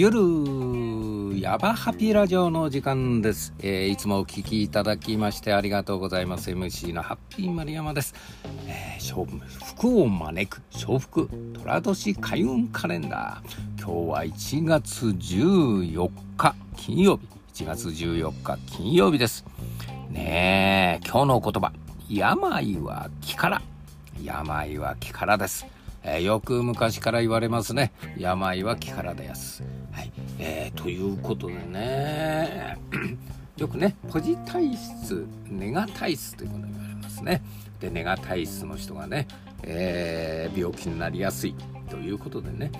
夜ヤバハピラジオの時間です、えーいつもお聞きいただきましてありがとうございます。MC のハッピー丸山です、えー、勝負福を招く笑福寅年開運カレンダー。今日は1月14日金曜日。1月14日金曜日です。ねえ今日の言葉。病は気から。病は気からです、えーよく昔から言われますね。病は気からです。はい、えーということでね。よくねポジ体質ネガ体質ということに言われますね。でネガ体質の人がね、えー病気になりやすい。ということでね。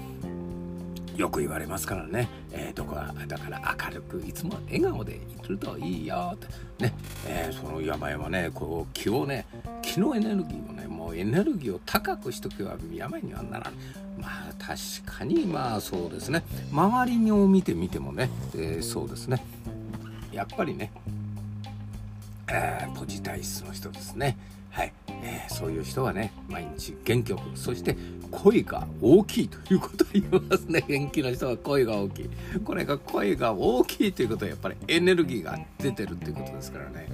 よく言われますからね、えー、どこはだから明るくいつも笑顔でいるといいよ。ってね、えーその病はねこう気をね気のエネルギーをねもうエネルギーを高くしとけば病にはならないまあ確かにまあそうですね。周りにを見てみてもね、えーそうですね。やっぱりねえーポジ体質の人ですね。はい、えーそういう人はね毎日元気よくそして声が大きいということを言いますね。元気な人は声が大きい。これが声が大きいということはやっぱりエネルギーが出てるということですからね。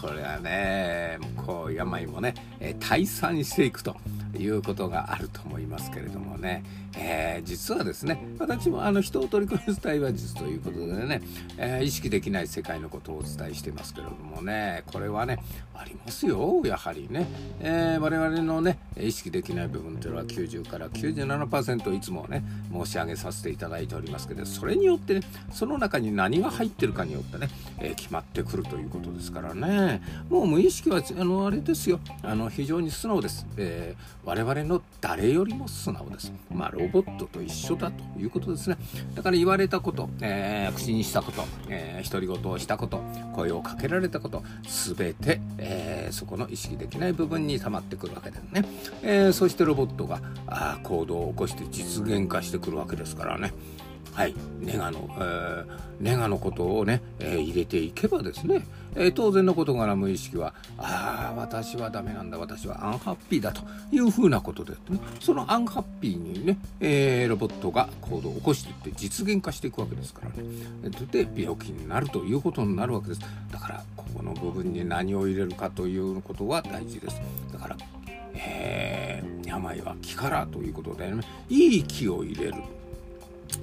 これはねこう病もね、退散していくと。いうことがあると思いますけれどもね、えー実はですね私もあの人を取り込む対話術ということでね、えー意識できない世界のことをお伝えしてますけれどもねこれはねありますよやはりね、えー我々のね意識できない部分というのは90から97%いつもね申し上げさせていただいておりますけどそれによってねその中に何が入ってるかによってね、え決まってくるということですからね。もう無意識はあのあれですよ。あの非常に素直です、えー我々の誰よりも素直です。まあロボットと一緒だということですね。だから言われたこと、えー口にしたこと、えー独り言をしたこと声をかけられたこと全て、えーそこの意識できない部分に溜まってくるわけですね、えーそしてロボットがあ行動を起こして実現化してくるわけですからね。はい、ネガの、えーネガのことをね、えー入れていけばですね、えー当然のことから無意識は、ああ、私はダメなんだ、私はアンハッピーだというふうなことで、ね、そのアンハッピーにね、えロボットが行動を起こしていって実現化していくわけですからね。で、病気になるということになるわけです。だから、ここの部分に何を入れるかということは大事です。だから、えー病は気からということでね、いい気を入れる。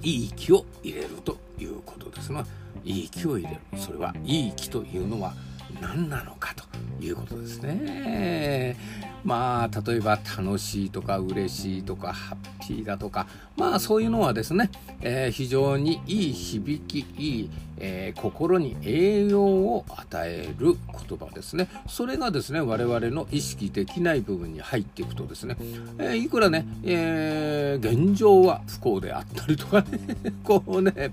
いい気を入れるということですがいい気を入れる。それはいい気というのは何なのかと。いうことですね。まあ例えば楽しいとか嬉しいとかハッピーだとかまあそういうのはですね、えー非常にいい響きいい、えー心に栄養を与える言葉ですね。それがですね我々の意識できない部分に入っていくとですね、えーいくらね、え現状は不幸であったりとかね こうね、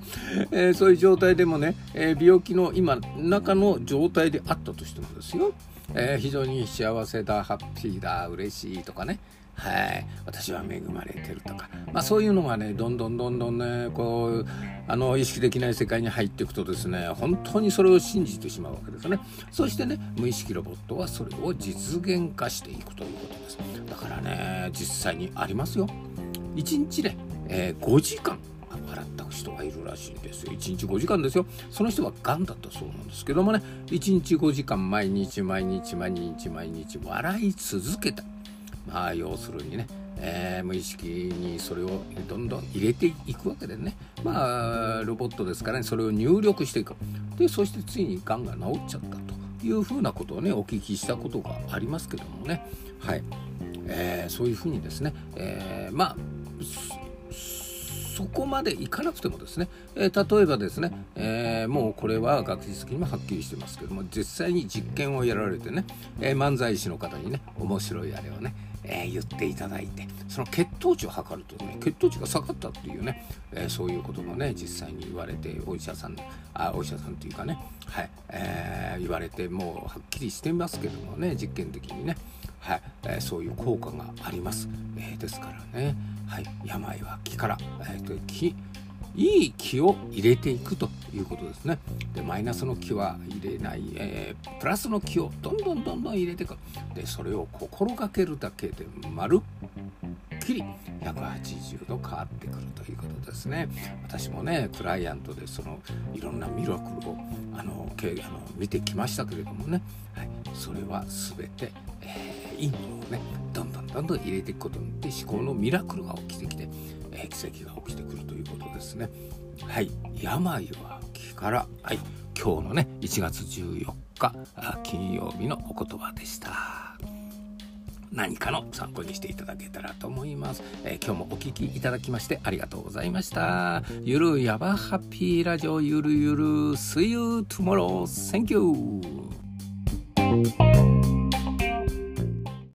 えそういう状態でもね、え病気の今中の状態であったとしてもですよ、えー非常に幸せだハッピーだ嬉しいとかね。はい、私は恵まれてるとか、まあ、そういうのがねどんどんどんどんねこうあの意識できない世界に入っていくとですね本当にそれを信じてしまうわけですね。そしてね無意識ロボットはそれを実現化していくということです。だからね実際にありますよ。1日ね、えー5時間。笑った人がいるらしいんです。よ1日5時間ですよ。その人はがんだったそうなんですけどもね。1日5時間毎日毎日毎日毎日笑い続けた。まあ要するにね、えー無意識にそれをどんどん入れていくわけでね。まあロボットですからねそれを入力していく。でそしてついにがんが治っちゃったというふうなことをねお聞きしたことがありますけどもね。はい、えーそういうふうにですね、えーまあそこまでいかなくてもですね、えー例えばですね、えーもうこれは学術的にもはっきりしてますけども実際に実験をやられてね、え漫才師の方にね面白いあれをね、えー言っていただいてその血糖値を測るとね血糖値が下がったっていうね、えーそういうこともね実際に言われてお医者さんあお医者さんというかね、はいえー言われてもうはっきりしてますけどもね実験的にね、はいえそういう効果があります、えですからね、はい、病は気から、えーと気いい気を入れていくということですね。でマイナスの気は入れない、えープラスの気をどんどんどんどん入れていくでそれを心がけるだけでまるっきり180度変わってくるということですね。私もねクライアントでそのいろんなミラクルをあのあの見てきましたけれどもね、はい、それは全て、えー、いいものをねどんどんどんどん入れていくことによって思考のミラクルが起きてきて、えー、奇跡が起きてくるということですね。はい。病は気からはい。今日のね1月14日金曜日のお言葉でした。何かの参考にしていただけたらと思います、えー、今日もお聴きいただきましてありがとうございました。ゆるやばハッピーラジオゆるゆる See you tomorrow. Thank you.